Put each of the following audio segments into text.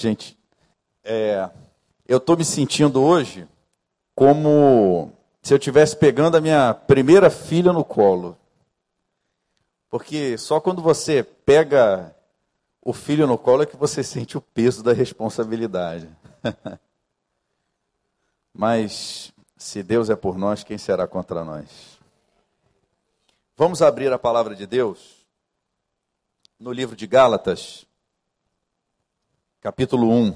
Gente, é, eu estou me sentindo hoje como se eu estivesse pegando a minha primeira filha no colo. Porque só quando você pega o filho no colo é que você sente o peso da responsabilidade. Mas se Deus é por nós, quem será contra nós? Vamos abrir a palavra de Deus no livro de Gálatas, capítulo 1.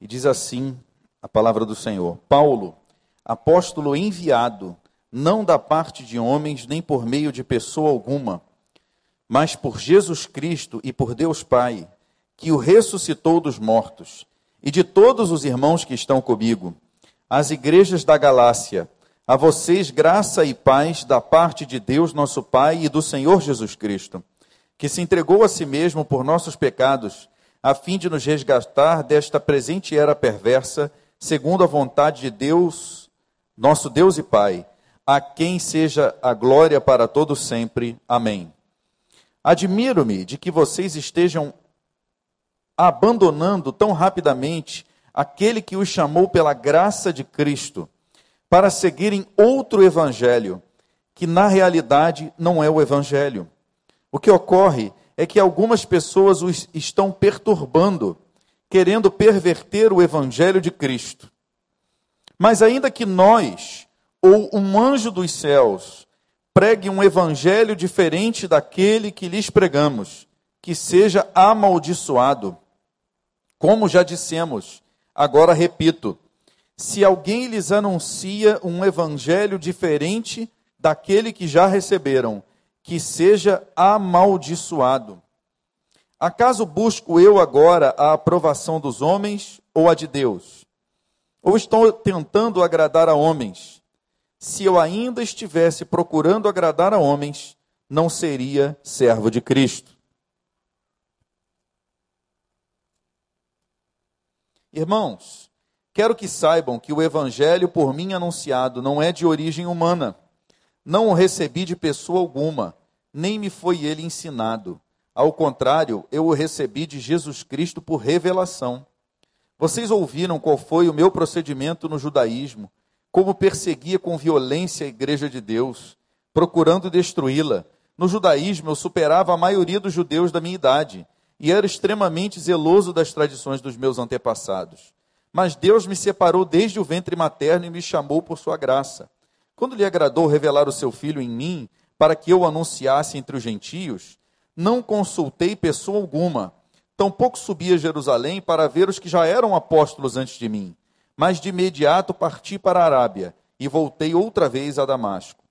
E diz assim a palavra do Senhor: Paulo, apóstolo enviado, não da parte de homens, nem por meio de pessoa alguma, mas por Jesus Cristo e por Deus Pai, que o ressuscitou dos mortos, e de todos os irmãos que estão comigo, as igrejas da Galácia, a vocês graça e paz da parte de Deus, nosso Pai, e do Senhor Jesus Cristo, que se entregou a si mesmo por nossos pecados, a fim de nos resgatar desta presente era perversa, segundo a vontade de Deus, nosso Deus e Pai, a quem seja a glória para todo sempre. Amém. Admiro-me de que vocês estejam abandonando tão rapidamente aquele que os chamou pela graça de Cristo para seguirem outro evangelho, que na realidade não é o evangelho. O que ocorre é que algumas pessoas os estão perturbando, querendo perverter o evangelho de Cristo. Mas ainda que nós ou um anjo dos céus pregue um evangelho diferente daquele que lhes pregamos, que seja amaldiçoado. Como já dissemos, agora repito: se alguém lhes anuncia um evangelho diferente daquele que já receberam, que seja amaldiçoado. Acaso busco eu agora a aprovação dos homens ou a de Deus? Ou estou tentando agradar a homens? se eu ainda estivesse procurando agradar a homens, não seria servo de Cristo. Irmãos, quero que saibam que o evangelho por mim anunciado não é de origem humana. Não o recebi de pessoa alguma, nem me foi ele ensinado. Ao contrário, eu o recebi de Jesus Cristo por revelação. Vocês ouviram qual foi o meu procedimento no judaísmo como perseguia com violência a igreja de Deus, procurando destruí-la. No judaísmo, eu superava a maioria dos judeus da minha idade e era extremamente zeloso das tradições dos meus antepassados. Mas Deus me separou desde o ventre materno e me chamou por sua graça. Quando lhe agradou revelar o seu filho em mim, para que eu anunciasse entre os gentios, não consultei pessoa alguma, tampouco subi a Jerusalém para ver os que já eram apóstolos antes de mim mas de imediato parti para a Arábia e voltei outra vez a Damasco.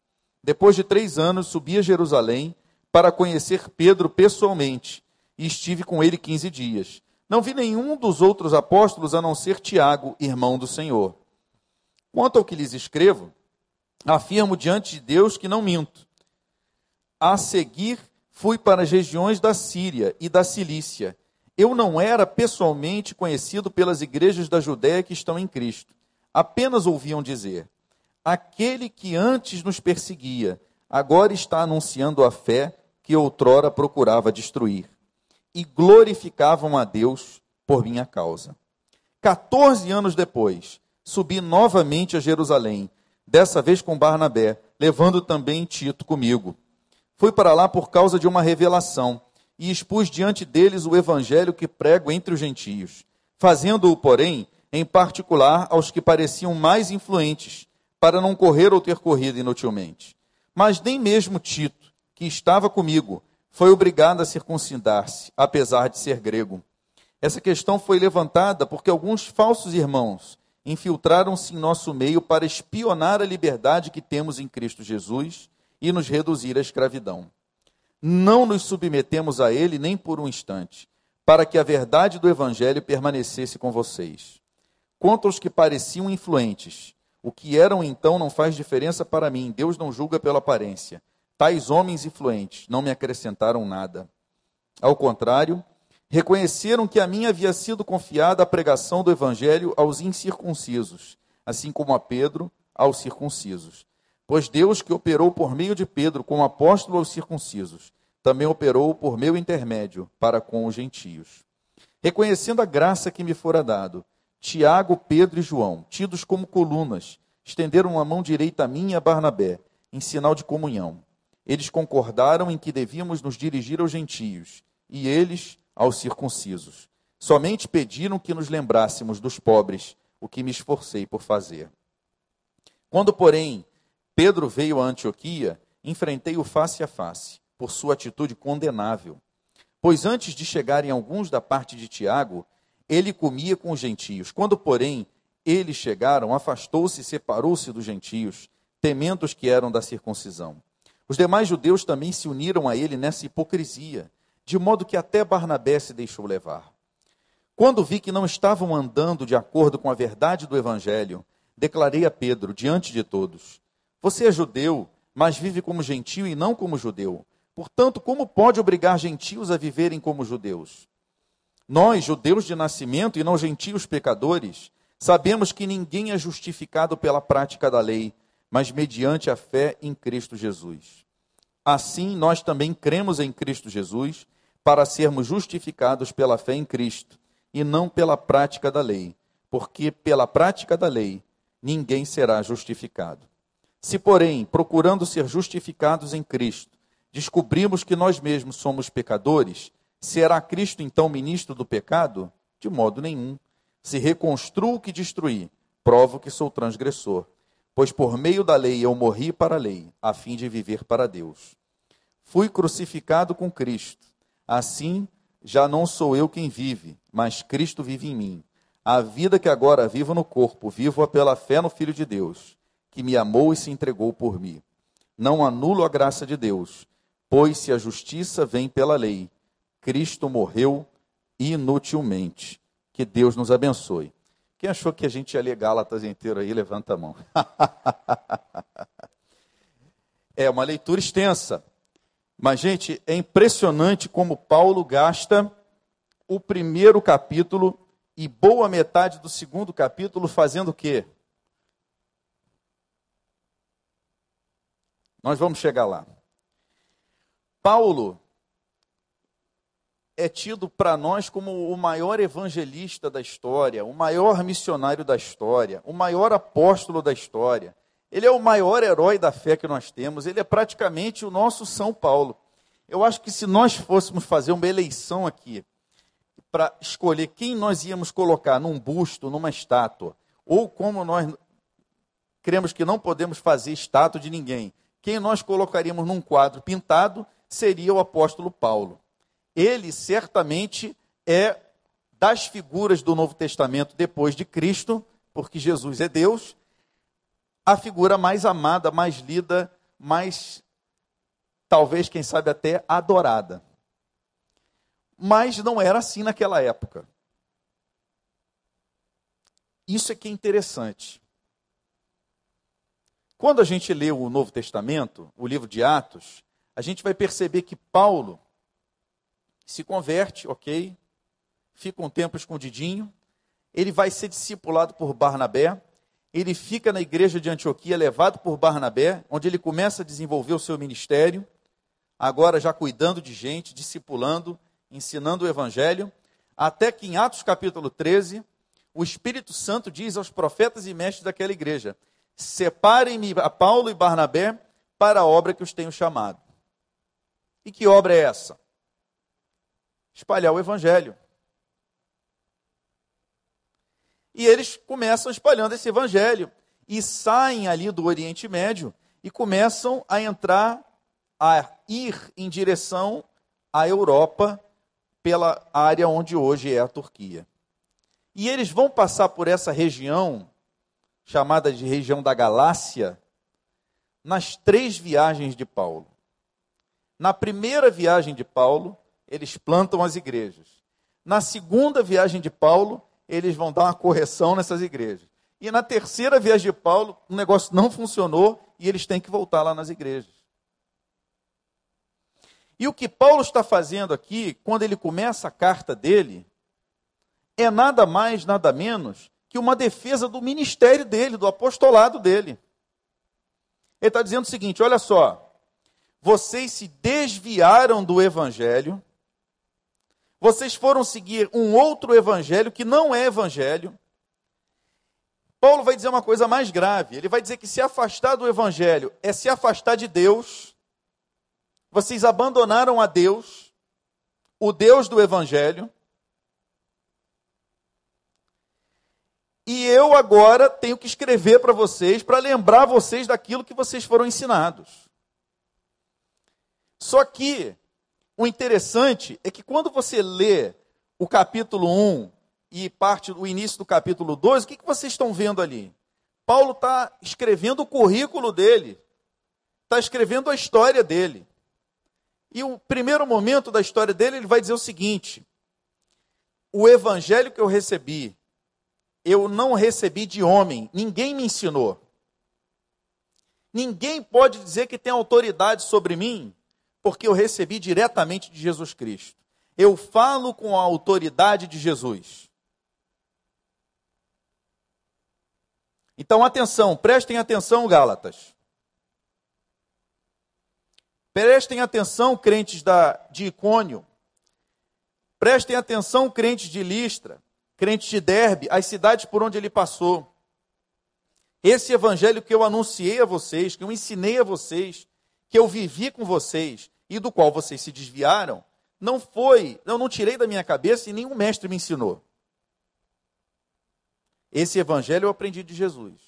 Depois de três anos, subi a Jerusalém para conhecer Pedro pessoalmente e estive com ele quinze dias. Não vi nenhum dos outros apóstolos a não ser Tiago, irmão do Senhor. Quanto ao que lhes escrevo, afirmo diante de Deus que não minto. A seguir, fui para as regiões da Síria e da Cilícia eu não era pessoalmente conhecido pelas igrejas da Judéia que estão em Cristo. Apenas ouviam dizer: aquele que antes nos perseguia, agora está anunciando a fé que outrora procurava destruir. E glorificavam a Deus por minha causa. 14 anos depois, subi novamente a Jerusalém, dessa vez com Barnabé, levando também Tito comigo. Fui para lá por causa de uma revelação e expus diante deles o evangelho que prego entre os gentios, fazendo-o, porém, em particular aos que pareciam mais influentes, para não correr ou ter corrido inutilmente. Mas nem mesmo Tito, que estava comigo, foi obrigado a circuncidar-se, apesar de ser grego. Essa questão foi levantada porque alguns falsos irmãos infiltraram-se em nosso meio para espionar a liberdade que temos em Cristo Jesus e nos reduzir à escravidão não nos submetemos a ele nem por um instante, para que a verdade do Evangelho permanecesse com vocês. Quanto aos que pareciam influentes, o que eram então não faz diferença para mim, Deus não julga pela aparência. Tais homens influentes não me acrescentaram nada. Ao contrário, reconheceram que a mim havia sido confiada a pregação do Evangelho aos incircuncisos, assim como a Pedro aos circuncisos. Pois Deus, que operou por meio de Pedro como apóstolo aos circuncisos, também operou por meu intermédio para com os gentios. Reconhecendo a graça que me fora dado, Tiago, Pedro e João, tidos como colunas, estenderam a mão direita a mim e a Barnabé, em sinal de comunhão. Eles concordaram em que devíamos nos dirigir aos gentios, e eles aos circuncisos. Somente pediram que nos lembrássemos dos pobres, o que me esforcei por fazer. Quando, porém, Pedro veio a Antioquia, enfrentei-o face a face, por sua atitude condenável. Pois antes de chegarem alguns da parte de Tiago, ele comia com os gentios. Quando, porém, eles chegaram, afastou-se e separou-se dos gentios, temendo os que eram da circuncisão. Os demais judeus também se uniram a ele nessa hipocrisia, de modo que até Barnabé se deixou levar. Quando vi que não estavam andando de acordo com a verdade do evangelho, declarei a Pedro diante de todos: Você é judeu, mas vive como gentio e não como judeu. Portanto, como pode obrigar gentios a viverem como judeus? Nós, judeus de nascimento e não gentios pecadores, sabemos que ninguém é justificado pela prática da lei, mas mediante a fé em Cristo Jesus. Assim, nós também cremos em Cristo Jesus para sermos justificados pela fé em Cristo e não pela prática da lei, porque pela prática da lei ninguém será justificado. Se, porém, procurando ser justificados em Cristo, descobrimos que nós mesmos somos pecadores, Será Cristo então ministro do pecado? De modo nenhum. Se reconstruo que destruí, provo que sou transgressor. Pois por meio da lei eu morri para a lei, a fim de viver para Deus. Fui crucificado com Cristo. Assim, já não sou eu quem vive, mas Cristo vive em mim. A vida que agora vivo no corpo, vivo-a pela fé no Filho de Deus, que me amou e se entregou por mim. Não anulo a graça de Deus, pois se a justiça vem pela lei, Cristo morreu inutilmente. Que Deus nos abençoe. Quem achou que a gente ia ler Gálatas inteiro aí, levanta a mão. é uma leitura extensa. Mas, gente, é impressionante como Paulo gasta o primeiro capítulo e boa metade do segundo capítulo fazendo o quê? Nós vamos chegar lá. Paulo é tido para nós como o maior evangelista da história, o maior missionário da história, o maior apóstolo da história. Ele é o maior herói da fé que nós temos, ele é praticamente o nosso São Paulo. Eu acho que se nós fôssemos fazer uma eleição aqui, para escolher quem nós íamos colocar num busto, numa estátua, ou como nós cremos que não podemos fazer estátua de ninguém, quem nós colocaríamos num quadro pintado seria o apóstolo Paulo ele certamente é das figuras do Novo Testamento depois de Cristo, porque Jesus é Deus, a figura mais amada, mais lida, mais, talvez, quem sabe até adorada. Mas não era assim naquela época. Isso é que é interessante. Quando a gente lê o Novo Testamento, o livro de Atos, a gente vai perceber que Paulo se converte, ok, fica um tempo escondidinho, ele vai ser discipulado por Barnabé, ele fica na igreja de Antioquia, levado por Barnabé, onde ele começa a desenvolver o seu ministério, agora já cuidando de gente, discipulando, ensinando o evangelho, até que em Atos capítulo 13, o Espírito Santo diz aos profetas e mestres daquela igreja: Separem-me a Paulo e Barnabé para a obra que os tenho chamado. E que obra é essa? espalhar o evangelho. E eles começam espalhando esse evangelho e saem ali do Oriente Médio e começam a entrar, a ir em direção à Europa pela área onde hoje é a Turquia. E eles vão passar por essa região, chamada de região da Galácia, nas três viagens de Paulo. Na primeira viagem de Paulo, eles plantam as igrejas. Na segunda viagem de Paulo, eles vão dar uma correção nessas igrejas. E na terceira viagem de Paulo, o negócio não funcionou e eles têm que voltar lá nas igrejas. E o que Paulo está fazendo aqui, quando ele começa a carta dele, é nada mais, nada menos que uma defesa do ministério dele, do apostolado dele. Ele está dizendo o seguinte: olha só, vocês se desviaram do evangelho, Vocês foram seguir um outro evangelho que não é evangelho. Paulo vai dizer uma coisa mais grave. Ele vai dizer que se afastar do evangelho é se afastar de Deus. Vocês abandonaram a Deus, o Deus do evangelho. E eu agora tenho que escrever para vocês, para lembrar vocês daquilo que vocês foram ensinados. Só que o interessante é que quando você lê o capítulo 1 e parte do início do capítulo 2, o que, que vocês estão vendo ali? Paulo está escrevendo o currículo dele, está escrevendo a história dele. E o primeiro momento da história dele, ele vai dizer o seguinte: o evangelho que eu recebi, eu não recebi de homem, ninguém me ensinou. Ninguém pode dizer que tem autoridade sobre mim, porque eu recebi diretamente de Jesus Cristo. Eu falo com a autoridade de Jesus. Então, atenção, prestem atenção, Gálatas. Prestem atenção, crentes da, de Icônio. Prestem atenção, crentes de Listra, crentes de Derbe, as cidades por onde ele passou. Esse evangelho que eu anunciei a vocês, que eu ensinei a vocês, que eu vivi com vocês, e do qual vocês se desviaram, não foi, eu não tirei da minha cabeça e nenhum mestre me ensinou. Esse evangelho eu aprendi de Jesus.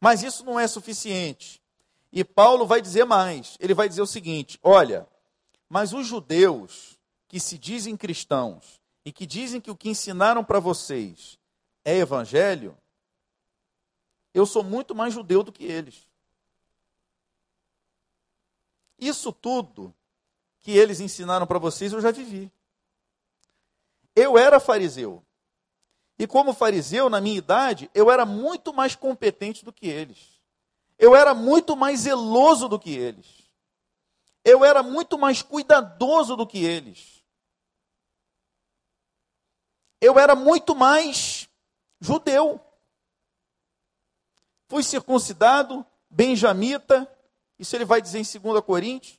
Mas isso não é suficiente. E Paulo vai dizer mais. Ele vai dizer o seguinte: olha, mas os judeus que se dizem cristãos e que dizem que o que ensinaram para vocês é evangelho, eu sou muito mais judeu do que eles. Isso tudo que eles ensinaram para vocês eu já vivi. Eu era fariseu. E como fariseu, na minha idade, eu era muito mais competente do que eles. Eu era muito mais zeloso do que eles. Eu era muito mais cuidadoso do que eles. Eu era muito mais judeu. Fui circuncidado, benjamita, isso ele vai dizer em 2 Coríntios.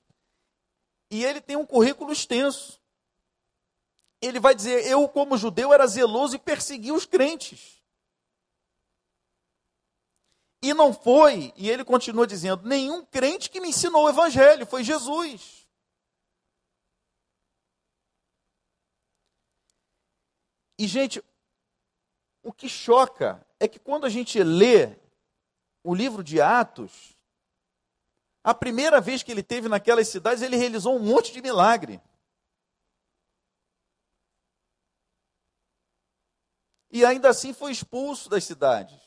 E ele tem um currículo extenso. Ele vai dizer: Eu, como judeu, era zeloso e persegui os crentes. E não foi, e ele continua dizendo: nenhum crente que me ensinou o evangelho, foi Jesus. E, gente, o que choca é que quando a gente lê o livro de Atos, a primeira vez que ele teve naquelas cidades, ele realizou um monte de milagre. E ainda assim foi expulso das cidades.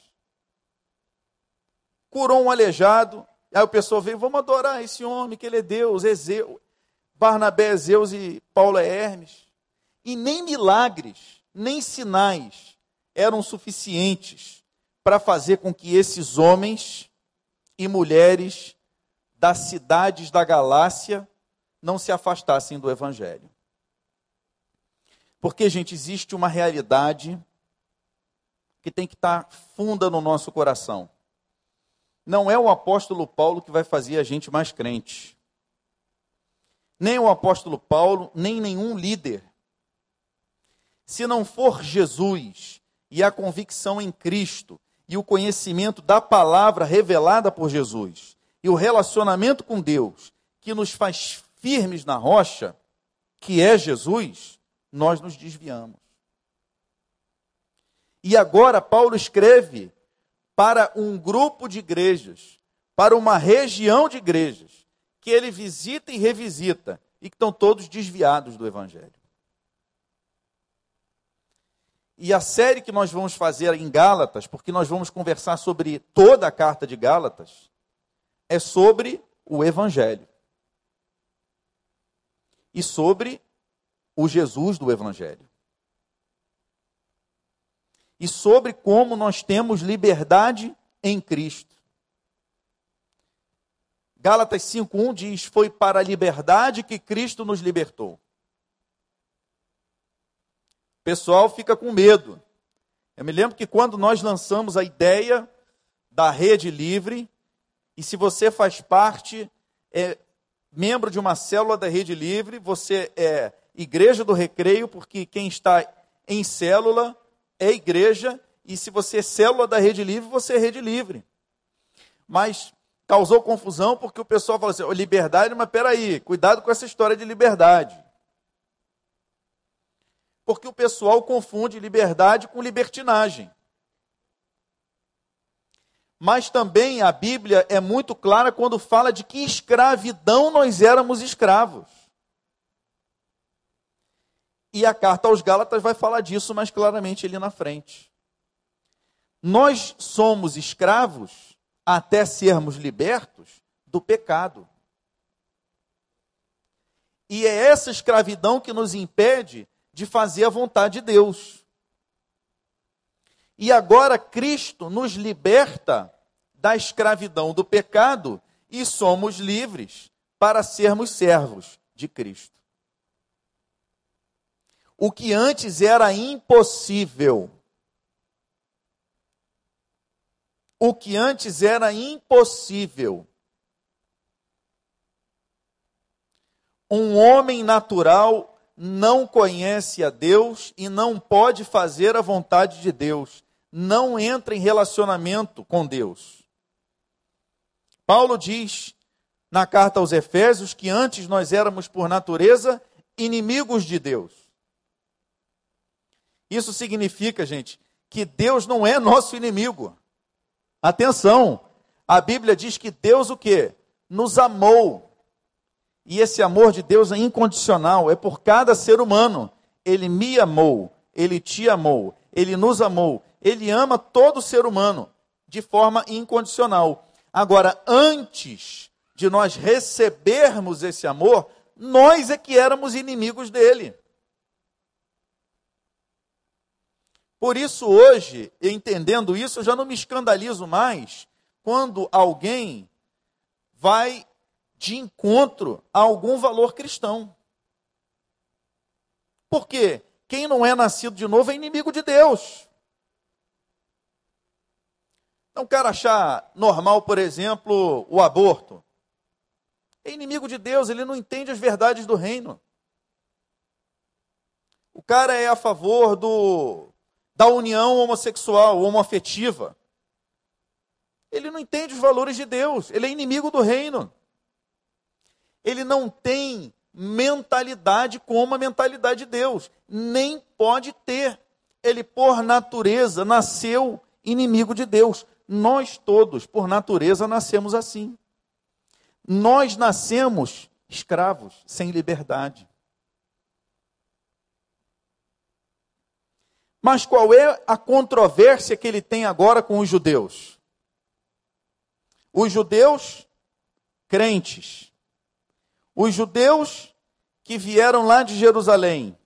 Curou um aleijado. Aí o pessoal veio, vamos adorar esse homem, que ele é Deus, é Zeus. Barnabé é Zeus e Paulo é Hermes. E nem milagres, nem sinais eram suficientes para fazer com que esses homens e mulheres das cidades da Galácia não se afastassem do Evangelho. Porque, gente, existe uma realidade que tem que estar funda no nosso coração. Não é o apóstolo Paulo que vai fazer a gente mais crente. Nem o apóstolo Paulo, nem nenhum líder. Se não for Jesus e a convicção em Cristo e o conhecimento da palavra revelada por Jesus, e o relacionamento com Deus que nos faz firmes na rocha, que é Jesus, nós nos desviamos. E agora Paulo escreve para um grupo de igrejas, para uma região de igrejas, que ele visita e revisita, e que estão todos desviados do Evangelho. E a série que nós vamos fazer em Gálatas, porque nós vamos conversar sobre toda a carta de Gálatas, é sobre o Evangelho. E sobre o Jesus do Evangelho. E sobre como nós temos liberdade em Cristo. Gálatas 5:1 diz: "Foi para a liberdade que Cristo nos libertou". Pessoal fica com medo. Eu me lembro que quando nós lançamos a ideia da rede livre, e se você faz parte, é, membro de uma célula da Rede Livre, você é igreja do recreio, porque quem está em célula é igreja, e se você é célula da Rede Livre, você é Rede Livre. Mas causou confusão porque o pessoal falou assim: liberdade, mas peraí, cuidado com essa história de liberdade. Porque o pessoal confunde liberdade com libertinagem. Mas também a Bíblia é muito clara quando fala de que escravidão nós éramos escravos. E a carta aos Gálatas vai falar disso mais claramente ali na frente. Nós somos escravos até sermos libertos do pecado. E é essa escravidão que nos impede de fazer a vontade de Deus. E agora Cristo nos liberta da escravidão do pecado e somos livres para sermos servos de Cristo. O que antes era impossível. O que antes era impossível. Um homem natural não conhece a Deus e não pode fazer a vontade de Deus não entra em relacionamento com Deus. Paulo diz na carta aos Efésios que antes nós éramos, por natureza, inimigos de Deus. Isso significa, gente, que Deus não é nosso inimigo. Atenção, a Bíblia diz que Deus o quê? Nos amou. E esse amor de Deus é incondicional, é por cada ser humano. Ele me amou, ele te amou, ele nos amou. Ele ama todo ser humano de forma incondicional. Agora, antes de nós recebermos esse amor, nós é que éramos inimigos dele. Por isso, hoje, entendendo isso, eu já não me escandalizo mais quando alguém vai de encontro a algum valor cristão. Por quê? Quem não é nascido de novo é inimigo de Deus. Então, o cara achar normal, por exemplo, o aborto. É inimigo de Deus, ele não entende as verdades do reino. O cara é a favor do, da união homossexual, homoafetiva. Ele não entende os valores de Deus, ele é inimigo do reino. Ele não tem mentalidade como a mentalidade de Deus, nem pode ter. Ele, por natureza, nasceu inimigo de Deus. Nós todos, por natureza, nascemos assim. Nós nascemos escravos, sem liberdade. Mas qual é a controvérsia que ele tem agora com os judeus? Os judeus crentes, os judeus que vieram lá de Jerusalém,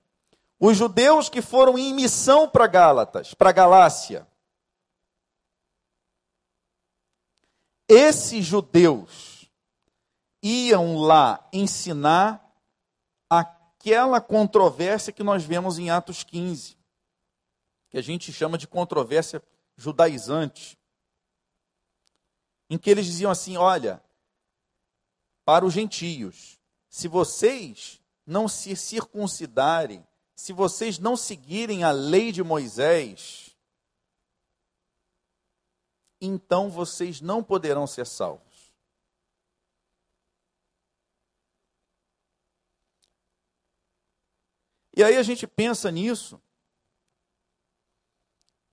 os judeus que foram em missão para Gálatas, para Galácia, Esses judeus iam lá ensinar aquela controvérsia que nós vemos em Atos 15, que a gente chama de controvérsia judaizante, em que eles diziam assim: olha, para os gentios, se vocês não se circuncidarem, se vocês não seguirem a lei de Moisés, então vocês não poderão ser salvos. E aí a gente pensa nisso,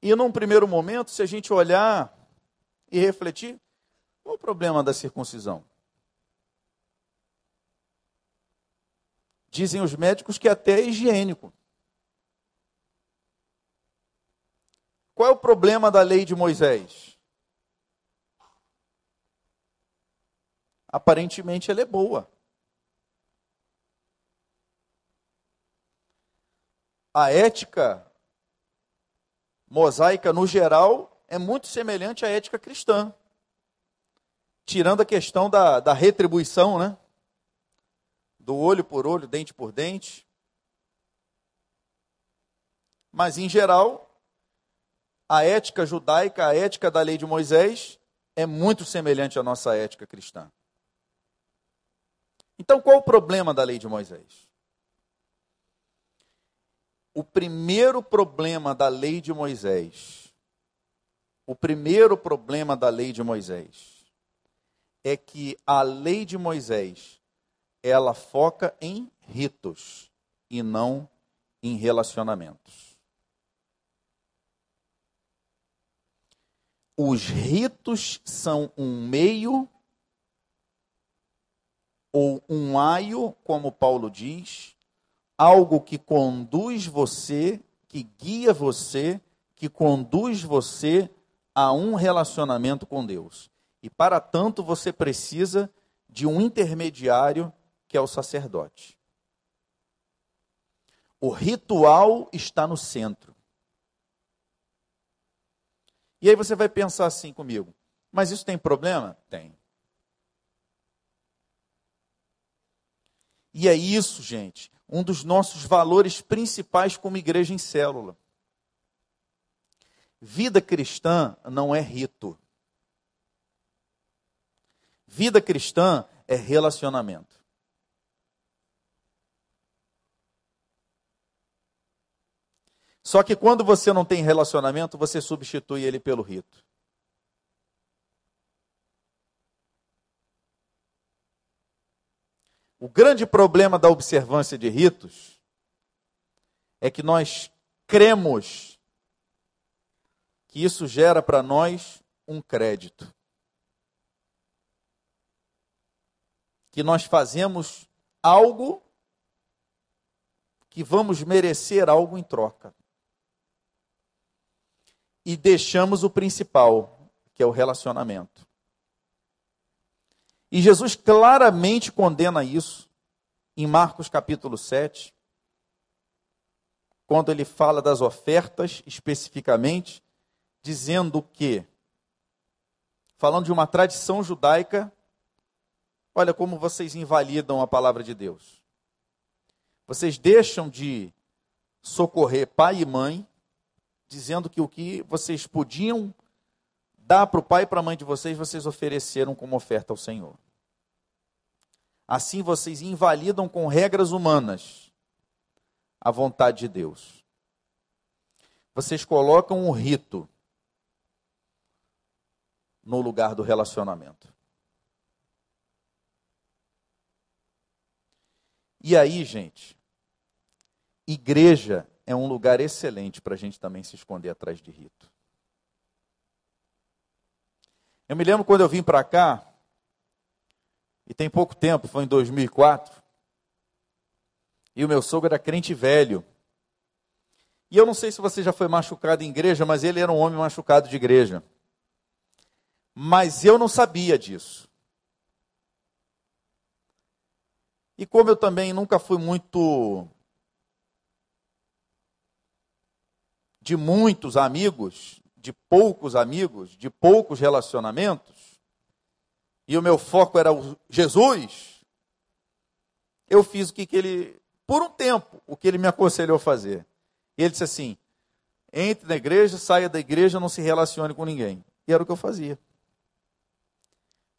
e num primeiro momento, se a gente olhar e refletir, qual o problema da circuncisão? Dizem os médicos que até é higiênico. Qual é o problema da lei de Moisés? aparentemente ela é boa. A ética mosaica, no geral, é muito semelhante à ética cristã. Tirando a questão da, da retribuição, né? Do olho por olho, dente por dente. Mas, em geral, a ética judaica, a ética da lei de Moisés, é muito semelhante à nossa ética cristã. Então, qual o problema da lei de Moisés? O primeiro problema da lei de Moisés, o primeiro problema da lei de Moisés, é que a lei de Moisés, ela foca em ritos e não em relacionamentos. Os ritos são um meio ou um aio, como Paulo diz, algo que conduz você, que guia você, que conduz você a um relacionamento com Deus. E para tanto você precisa de um intermediário que é o sacerdote. O ritual está no centro. E aí você vai pensar assim comigo: mas isso tem problema? Tem. E é isso, gente, um dos nossos valores principais como igreja em célula. Vida cristã não é rito. Vida cristã é relacionamento. Só que quando você não tem relacionamento, você substitui ele pelo rito. O grande problema da observância de ritos é que nós cremos que isso gera para nós um crédito. Que nós fazemos algo que vamos merecer algo em troca. E deixamos o principal, que é o relacionamento. E Jesus claramente condena isso em Marcos capítulo 7, quando ele fala das ofertas especificamente, dizendo que, falando de uma tradição judaica, olha como vocês invalidam a palavra de Deus. Vocês deixam de socorrer pai e mãe, dizendo que o que vocês podiam dar para o pai e para a mãe de vocês, vocês ofereceram como oferta ao Senhor. Assim vocês invalidam com regras humanas a vontade de Deus. Vocês colocam um rito no lugar do relacionamento. E aí, gente, igreja é um lugar excelente para a gente também se esconder atrás de rito. Eu me lembro quando eu vim para cá, e tem pouco tempo, foi em 2004, e o meu sogro era crente velho. E eu não sei se você já foi machucado em igreja, mas ele era um homem machucado de igreja. Mas eu não sabia disso. E como eu também nunca fui muito de muitos amigos, de poucos amigos, de poucos relacionamentos, e o meu foco era o Jesus, eu fiz o que, que ele, por um tempo, o que ele me aconselhou a fazer. Ele disse assim: entre na igreja, saia da igreja, não se relacione com ninguém. E era o que eu fazia.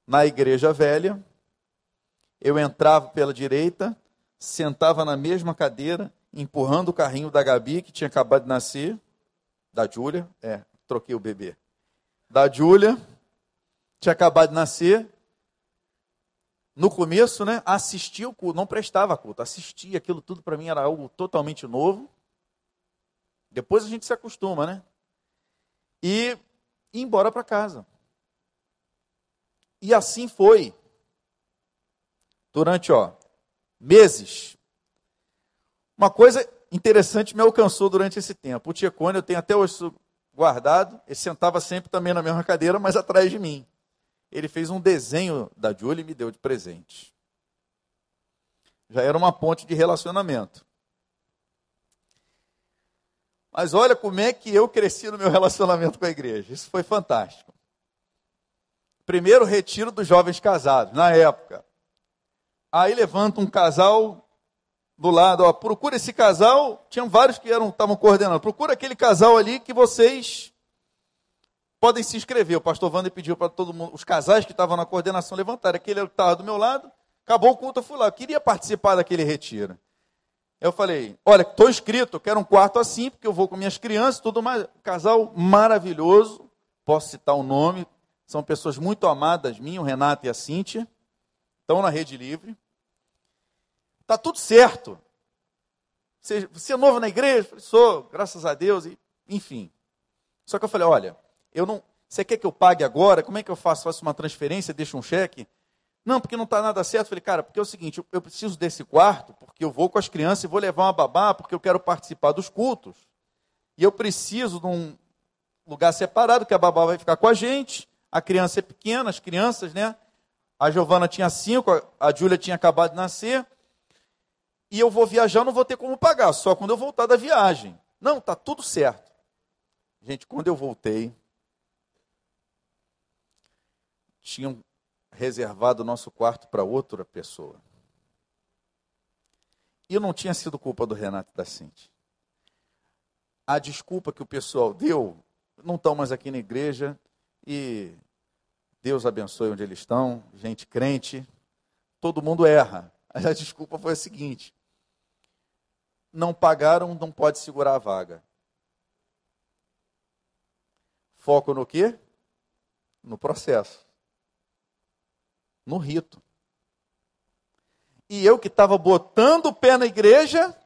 Na igreja velha, eu entrava pela direita, sentava na mesma cadeira, empurrando o carrinho da Gabi, que tinha acabado de nascer, da Júlia, é, troquei o bebê. Da Júlia, tinha acabado de nascer. No começo, né, assistia o culto, não prestava culto, assistia, aquilo tudo para mim era algo totalmente novo. Depois a gente se acostuma, né? E embora para casa. E assim foi. Durante, ó, meses. Uma coisa interessante me alcançou durante esse tempo. O Tiecone, eu tenho até hoje guardado, ele sentava sempre também na mesma cadeira, mas atrás de mim. Ele fez um desenho da Julie e me deu de presente. Já era uma ponte de relacionamento. Mas olha como é que eu cresci no meu relacionamento com a igreja. Isso foi fantástico. Primeiro retiro dos jovens casados, na época. Aí levanta um casal do lado, ó, procura esse casal, tinham vários que eram estavam coordenando. Procura aquele casal ali que vocês podem se inscrever. O pastor Wander pediu para todo mundo, os casais que estavam na coordenação levantarem. Aquele que estava do meu lado, Acabou o culto, eu fui lá. Eu queria participar daquele retiro. Eu falei, olha, estou inscrito, quero um quarto assim, porque eu vou com minhas crianças, tudo mais. Casal maravilhoso, posso citar o nome, são pessoas muito amadas minhas, o Renato e a Cíntia, estão na Rede Livre. Está tudo certo. Você, você é novo na igreja? Eu falei, sou, graças a Deus, e, enfim. Só que eu falei, olha, eu não. Você quer que eu pague agora? Como é que eu faço? Faço uma transferência, deixo um cheque? Não, porque não está nada certo. Eu falei, cara, porque é o seguinte, eu preciso desse quarto, porque eu vou com as crianças e vou levar uma babá, porque eu quero participar dos cultos. E eu preciso de um lugar separado, que a babá vai ficar com a gente. A criança é pequena, as crianças, né? A Giovana tinha cinco, a Júlia tinha acabado de nascer. E eu vou viajar, não vou ter como pagar, só quando eu voltar da viagem. Não, está tudo certo. Gente, quando eu voltei, tinham reservado o nosso quarto para outra pessoa. E não tinha sido culpa do Renato da Cinti. A desculpa que o pessoal deu, não estão mais aqui na igreja e Deus abençoe onde eles estão, gente crente, todo mundo erra. A desculpa foi a seguinte: não pagaram, não pode segurar a vaga. Foco no quê? No processo. No rito. E eu que estava botando o pé na igreja,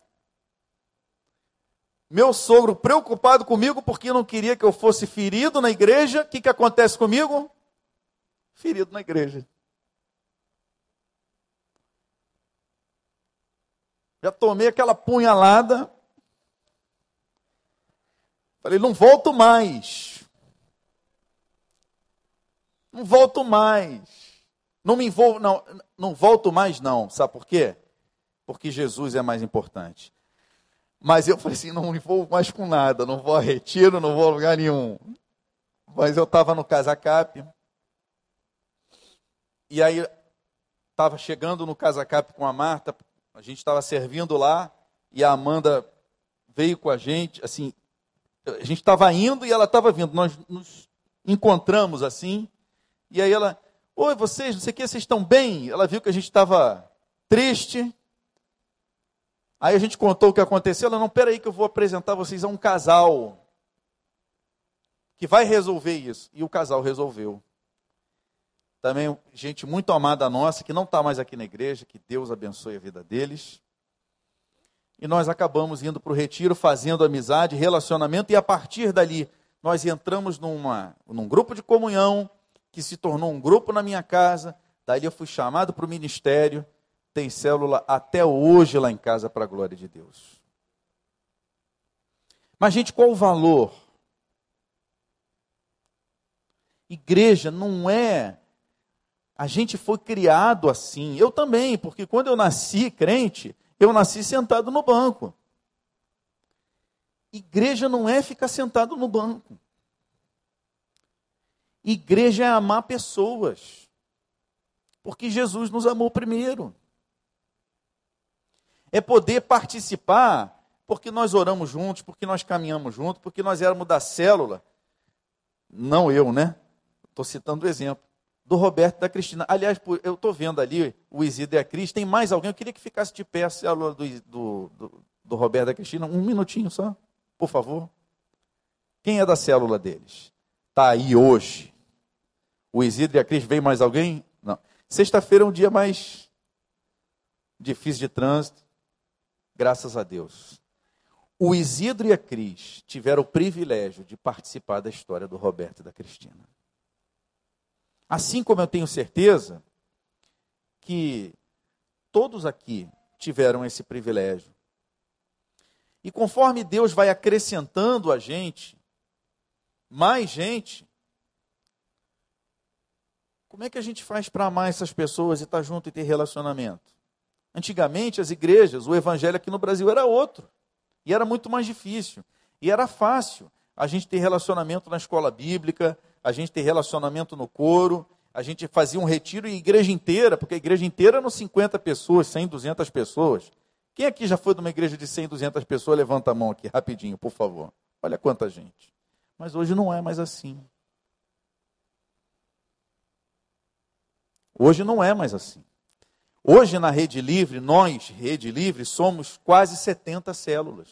meu sogro preocupado comigo porque não queria que eu fosse ferido na igreja, o que, que acontece comigo? Ferido na igreja. Já tomei aquela punhalada. Falei, não volto mais. Não volto mais. Não me envolvo, não, não volto mais, não. Sabe por quê? Porque Jesus é mais importante. Mas eu falei assim, não me envolvo mais com nada, não vou a retiro, não vou a lugar nenhum. Mas eu estava no Casacap. E aí estava chegando no Casacap com a Marta, a gente estava servindo lá e a Amanda veio com a gente, assim, a gente estava indo e ela estava vindo. Nós nos encontramos assim, e aí ela, oi, vocês, não sei o que, vocês estão bem? Ela viu que a gente estava triste. Aí a gente contou o que aconteceu. Ela, não, peraí que eu vou apresentar vocês a um casal que vai resolver isso. E o casal resolveu. Também gente muito amada nossa, que não está mais aqui na igreja, que Deus abençoe a vida deles. E nós acabamos indo para o retiro, fazendo amizade, relacionamento, e a partir dali nós entramos numa, num grupo de comunhão, que se tornou um grupo na minha casa. Dali eu fui chamado para o ministério. Tem célula até hoje lá em casa, para a glória de Deus. Mas, gente, qual o valor? Igreja não é a gente foi criado assim. Eu também, porque quando eu nasci crente, eu nasci sentado no banco. Igreja não é ficar sentado no banco. Igreja é amar pessoas. Porque Jesus nos amou primeiro. É poder participar, porque nós oramos juntos, porque nós caminhamos juntos, porque nós éramos da célula. Não eu, né? Estou citando o exemplo do Roberto e da Cristina. Aliás, eu estou vendo ali o Isidro e a Cris. Tem mais alguém? Eu queria que ficasse de pé a célula do, do, do, Roberto e da Cristina. Um minutinho só, por favor. Quem é da célula deles? Está aí hoje. O Isidro e a Cris, vem mais alguém? Não. Sexta-feira é um dia mais difícil de trânsito. Graças a Deus. O Isidro e a Cris tiveram o privilégio de participar da história do Roberto e da Cristina. Assim como eu tenho certeza que todos aqui tiveram esse privilégio. E conforme Deus vai acrescentando a gente, mais gente, como é que a gente faz para amar essas pessoas e estar tá junto e ter relacionamento? Antigamente, as igrejas, o evangelho aqui no Brasil era outro. E era muito mais difícil. E era fácil a gente ter relacionamento na escola bíblica, a gente ter relacionamento no coro, a gente fazia um retiro e a igreja inteira, porque a igreja inteira eram 50 pessoas, 100, 200 pessoas. Quem aqui já foi de uma igreja de 100, 200 pessoas? Levanta a mão aqui, rapidinho, por favor. Olha quanta gente. Mas hoje não é mais assim. Hoje não é mais assim. Hoje na Rede Livre, nós, Rede Livre, somos quase 70 células.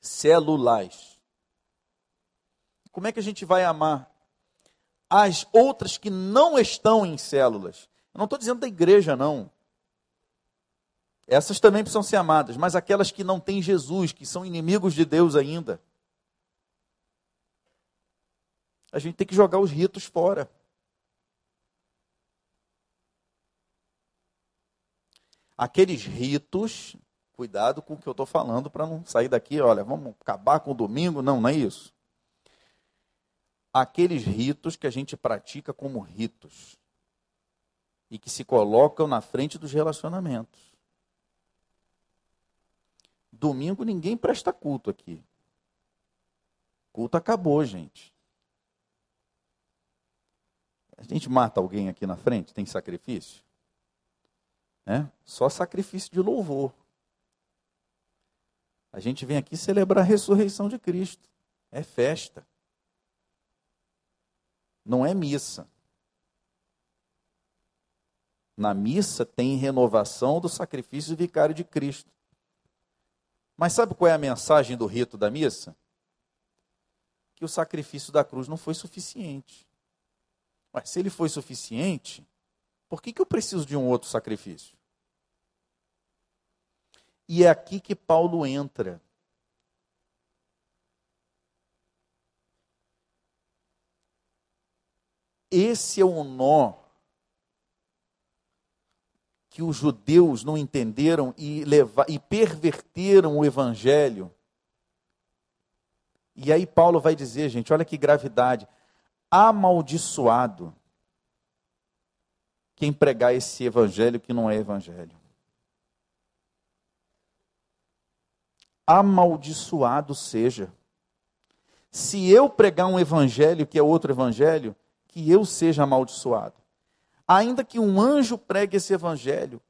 Células. Como é que a gente vai amar as outras que não estão em células? Eu não estou dizendo da igreja, não. Essas também precisam ser amadas, mas aquelas que não têm Jesus, que são inimigos de Deus ainda. A gente tem que jogar os ritos fora. Aqueles ritos, cuidado com o que eu estou falando para não sair daqui, olha, vamos acabar com o domingo. Não, não é isso. Aqueles ritos que a gente pratica como ritos e que se colocam na frente dos relacionamentos. Domingo ninguém presta culto aqui. Culto acabou, gente. A gente mata alguém aqui na frente, tem sacrifício? Né? Só sacrifício de louvor. A gente vem aqui celebrar a ressurreição de Cristo. É festa. Não é missa. Na missa tem renovação do sacrifício vicário de Cristo. Mas sabe qual é a mensagem do rito da missa? Que o sacrifício da cruz não foi suficiente. Mas se ele foi suficiente, por que, que eu preciso de um outro sacrifício? E é aqui que Paulo entra. Esse é o nó que os judeus não entenderam e, levar, e perverteram o evangelho. E aí Paulo vai dizer, gente, olha que gravidade. Amaldiçoado quem pregar esse evangelho que não é evangelho. Amaldiçoado seja. Se eu pregar um evangelho que é outro evangelho, que eu seja amaldiçoado. Ainda que um anjo pregue esse evangelho,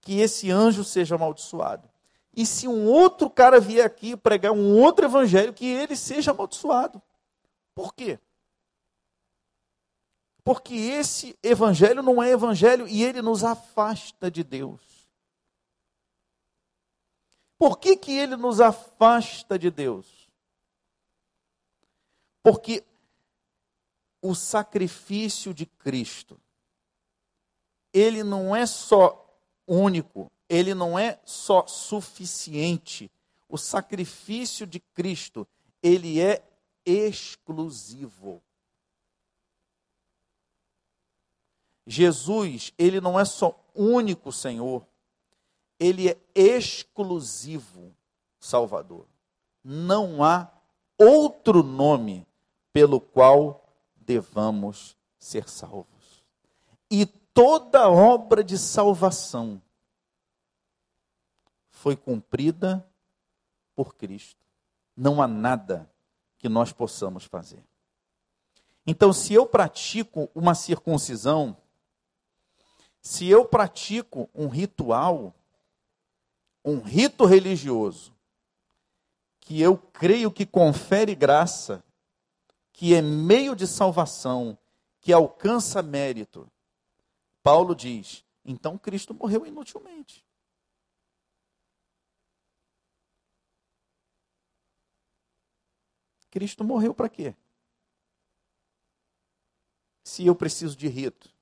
que esse anjo seja amaldiçoado. E se um outro cara vier aqui pregar um outro evangelho, que ele seja amaldiçoado. Por quê? Porque esse evangelho não é evangelho e ele nos afasta de Deus. Por que, que ele nos afasta de Deus? Porque o sacrifício de Cristo, ele não é só único, ele não é só suficiente. O sacrifício de Cristo, ele é exclusivo. Jesus, ele não é só único Senhor, ele é exclusivo Salvador. Não há outro nome pelo qual devamos ser salvos. E toda obra de salvação foi cumprida por Cristo. Não há nada que nós possamos fazer. Então, se eu pratico uma circuncisão, se eu pratico um ritual, um rito religioso, que eu creio que confere graça, que é meio de salvação, que alcança mérito, Paulo diz: então Cristo morreu inutilmente. Cristo morreu para quê? Se eu preciso de rito.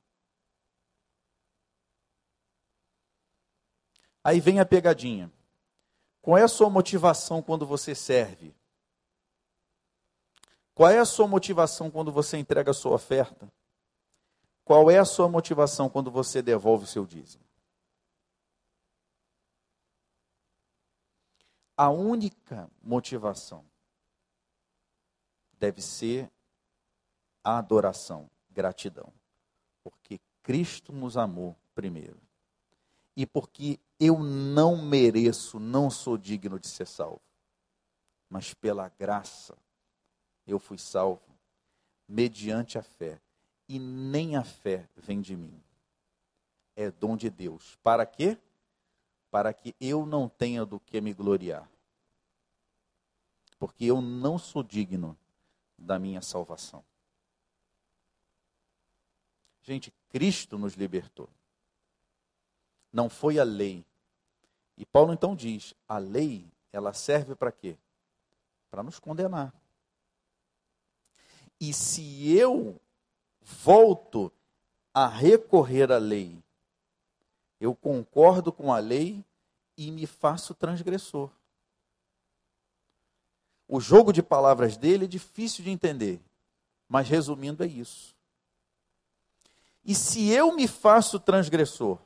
Aí vem a pegadinha. Qual é a sua motivação quando você serve? Qual é a sua motivação quando você entrega a sua oferta? Qual é a sua motivação quando você devolve o seu dízimo? A única motivação deve ser a adoração, gratidão. Porque Cristo nos amou primeiro. E porque eu não mereço, não sou digno de ser salvo. Mas pela graça eu fui salvo, mediante a fé. E nem a fé vem de mim. É dom de Deus. Para quê? Para que eu não tenha do que me gloriar. Porque eu não sou digno da minha salvação. Gente, Cristo nos libertou. não foi a lei. E Paulo então diz: a lei, ela serve para quê? Para nos condenar. E se eu volto a recorrer à lei, eu concordo com a lei e me faço transgressor. O jogo de palavras dele é difícil de entender, mas resumindo é isso. E se eu me faço transgressor,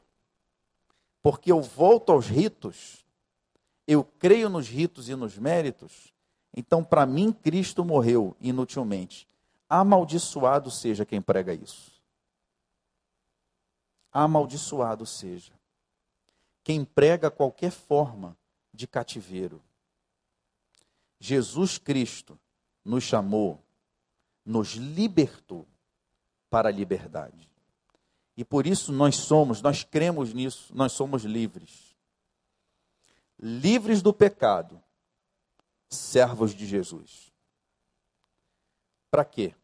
porque eu volto aos ritos, eu creio nos ritos e nos méritos, então para mim Cristo morreu inutilmente. Amaldiçoado seja quem prega isso. Amaldiçoado seja quem prega qualquer forma de cativeiro. Jesus Cristo nos chamou, nos libertou para a liberdade. E por isso nós somos, nós cremos nisso, nós somos livres. Livres do pecado, servos de Jesus. Para quê?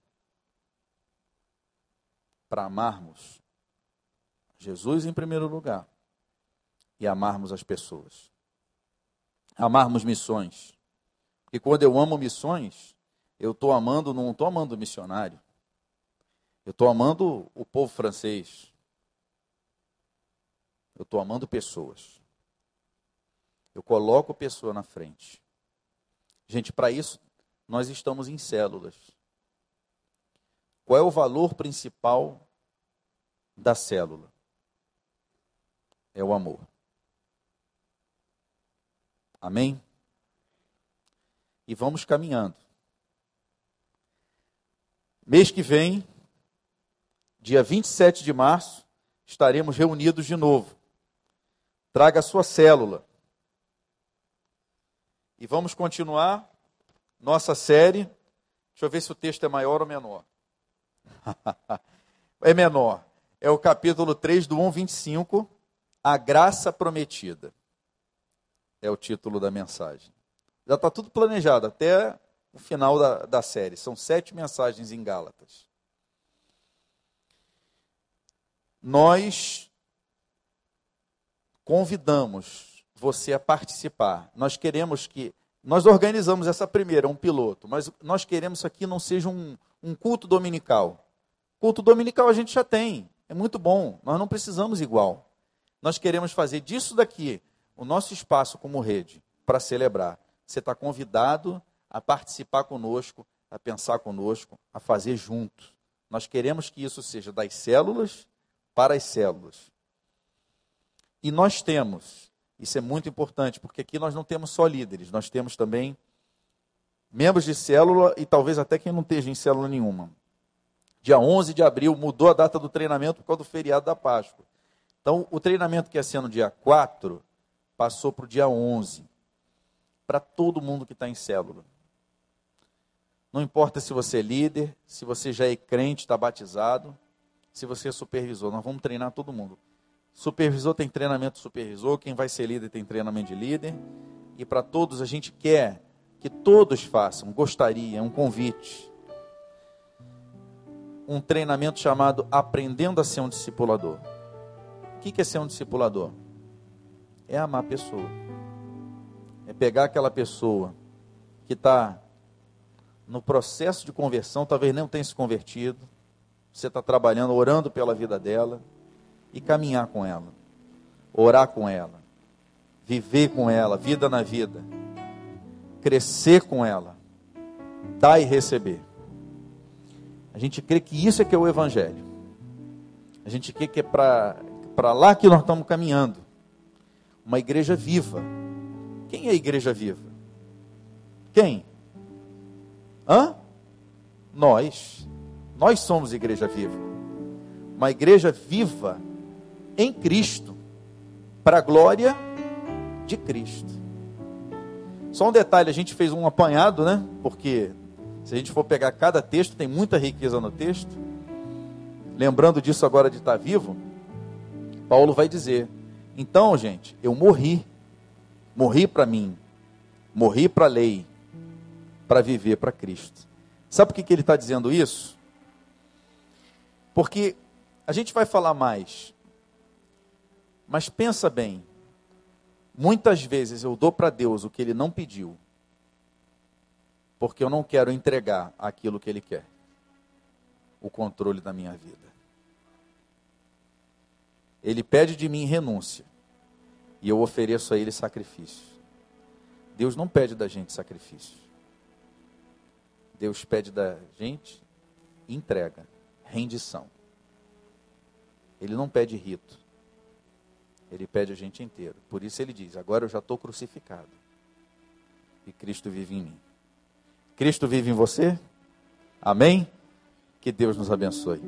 Para amarmos Jesus em primeiro lugar e amarmos as pessoas. Amarmos missões. E quando eu amo missões, eu estou amando, não estou amando missionário. Eu estou amando o povo francês. Eu estou amando pessoas. Eu coloco pessoa na frente. Gente, para isso, nós estamos em células. Qual é o valor principal da célula? É o amor. Amém? E vamos caminhando. Mês que vem, dia 27 de março, estaremos reunidos de novo. Traga a sua célula. E vamos continuar nossa série. Deixa eu ver se o texto é maior ou menor. é menor. É o capítulo 3 do 1, 25. A graça prometida. É o título da mensagem. Já está tudo planejado até o final da, da série. São sete mensagens em Gálatas. Nós convidamos você a participar. Nós queremos que. Nós organizamos essa primeira, um piloto, mas nós queremos que aqui não seja um, um culto dominical. Culto dominical a gente já tem, é muito bom, nós não precisamos igual. Nós queremos fazer disso daqui o nosso espaço como rede para celebrar. Você está convidado a participar conosco, a pensar conosco, a fazer junto. Nós queremos que isso seja das células para as células. E nós temos, isso é muito importante, porque aqui nós não temos só líderes, nós temos também membros de célula e talvez até quem não esteja em célula nenhuma. Dia 11 de abril mudou a data do treinamento por causa do feriado da Páscoa. Então, o treinamento que ia ser no dia 4 passou para o dia 11. Para todo mundo que está em célula. Não importa se você é líder, se você já é crente, está batizado, se você é supervisor. Nós vamos treinar todo mundo. Supervisor tem treinamento supervisor, quem vai ser líder tem treinamento de líder. E para todos a gente quer que todos façam, gostaria, é um convite. Um treinamento chamado Aprendendo a ser um discipulador. O que é ser um discipulador? É amar a pessoa. É pegar aquela pessoa que está no processo de conversão, talvez não tenha se convertido, você está trabalhando, orando pela vida dela e caminhar com ela, orar com ela, viver com ela, vida na vida, crescer com ela, dar e receber. A gente crê que isso é que é o Evangelho. A gente crê que é para lá que nós estamos caminhando. Uma igreja viva. Quem é a igreja viva? Quem? Hã? Nós. Nós somos igreja viva. Uma igreja viva em Cristo, para a glória de Cristo. Só um detalhe, a gente fez um apanhado, né? Porque se a gente for pegar cada texto, tem muita riqueza no texto. Lembrando disso agora de estar vivo, Paulo vai dizer: então, gente, eu morri. Morri para mim. Morri para a lei. Para viver para Cristo. Sabe por que, que ele está dizendo isso? Porque a gente vai falar mais Mas pensa bem, muitas vezes eu dou para Deus o que ele não pediu, porque eu não quero entregar aquilo que ele quer o controle da minha vida. Ele pede de mim renúncia, e eu ofereço a ele sacrifício. Deus não pede da gente sacrifício. Deus pede da gente entrega, rendição. Ele não pede rito. Ele pede a gente inteiro. Por isso ele diz: Agora eu já estou crucificado. E Cristo vive em mim. Cristo vive em você? Amém? Que Deus nos abençoe.